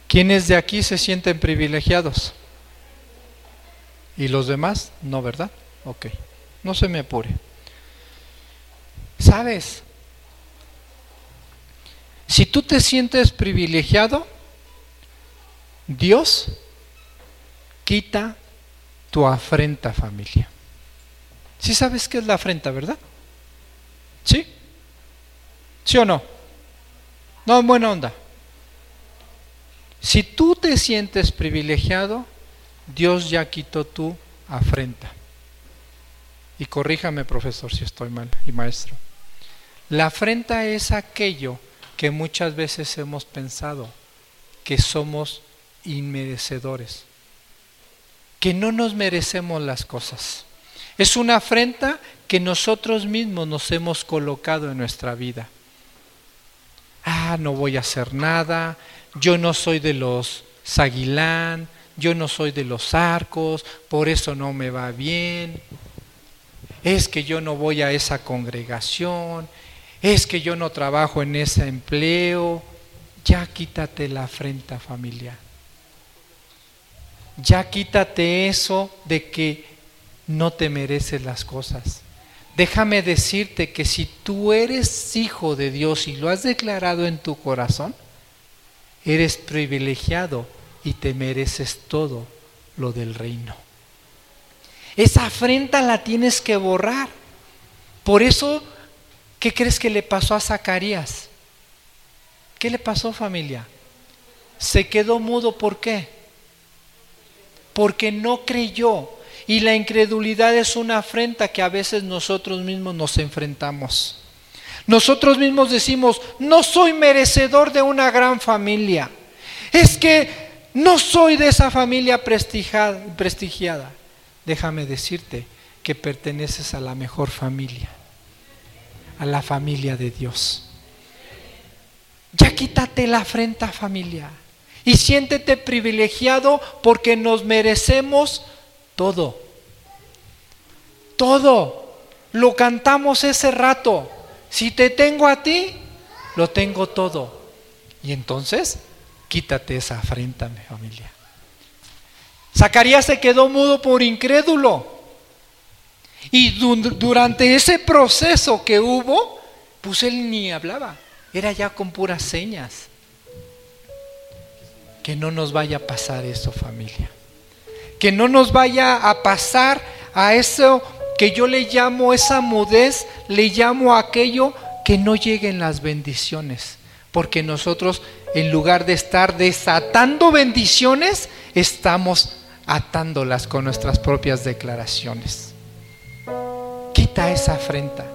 ¿Quiénes de aquí se sienten privilegiados? ¿Y los demás? No, ¿verdad? Ok, no se me apure. ¿Sabes? Si tú te sientes privilegiado, Dios quita tu afrenta familia. ¿Sí sabes qué es la afrenta, verdad? ¿Sí? ¿Sí o no? No, en buena onda. Si tú te sientes privilegiado, Dios ya quitó tu afrenta. Y corríjame, profesor, si estoy mal, y maestro. La afrenta es aquello que muchas veces hemos pensado que somos inmerecedores, que no nos merecemos las cosas. Es una afrenta que nosotros mismos nos hemos colocado en nuestra vida. Ah, no voy a hacer nada, yo no soy de los Zaguilán, yo no soy de los arcos, por eso no me va bien. Es que yo no voy a esa congregación, es que yo no trabajo en ese empleo, ya quítate la afrenta familia. Ya quítate eso de que no te mereces las cosas. Déjame decirte que si tú eres hijo de Dios y lo has declarado en tu corazón, eres privilegiado y te mereces todo lo del reino. Esa afrenta la tienes que borrar. Por eso ¿Qué crees que le pasó a Zacarías? ¿Qué le pasó familia? Se quedó mudo, ¿por qué? Porque no creyó. Y la incredulidad es una afrenta que a veces nosotros mismos nos enfrentamos. Nosotros mismos decimos, no soy merecedor de una gran familia. Es que no soy de esa familia prestigiada. Déjame decirte que perteneces a la mejor familia a la familia de Dios. Ya quítate la afrenta familia y siéntete privilegiado porque nos merecemos todo. Todo. Lo cantamos ese rato. Si te tengo a ti, lo tengo todo. Y entonces, quítate esa afrenta, mi familia. Zacarías se quedó mudo por incrédulo. Y durante ese proceso que hubo, pues él ni hablaba, era ya con puras señas. Que no nos vaya a pasar eso, familia. Que no nos vaya a pasar a eso que yo le llamo esa mudez, le llamo a aquello que no lleguen las bendiciones. Porque nosotros, en lugar de estar desatando bendiciones, estamos atándolas con nuestras propias declaraciones. Quita esa afrenta.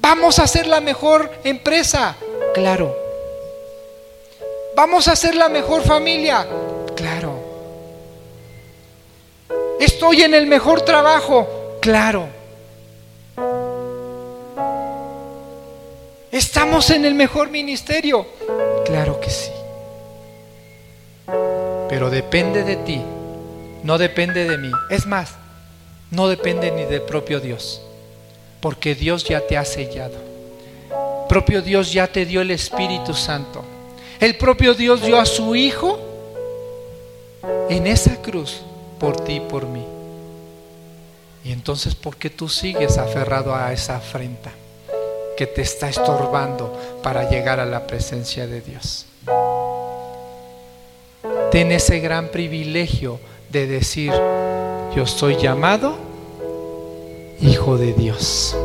Vamos a ser la mejor empresa, claro. Vamos a ser la mejor familia, claro. Estoy en el mejor trabajo, claro. ¿Estamos en el mejor ministerio? Claro que sí. Pero depende de ti, no depende de mí. Es más, no depende ni del propio Dios, porque Dios ya te ha sellado. propio Dios ya te dio el Espíritu Santo. El propio Dios dio a su Hijo en esa cruz por ti y por mí. Y entonces, ¿por qué tú sigues aferrado a esa afrenta? que te está estorbando para llegar a la presencia de Dios. Ten ese gran privilegio de decir, yo soy llamado hijo de Dios.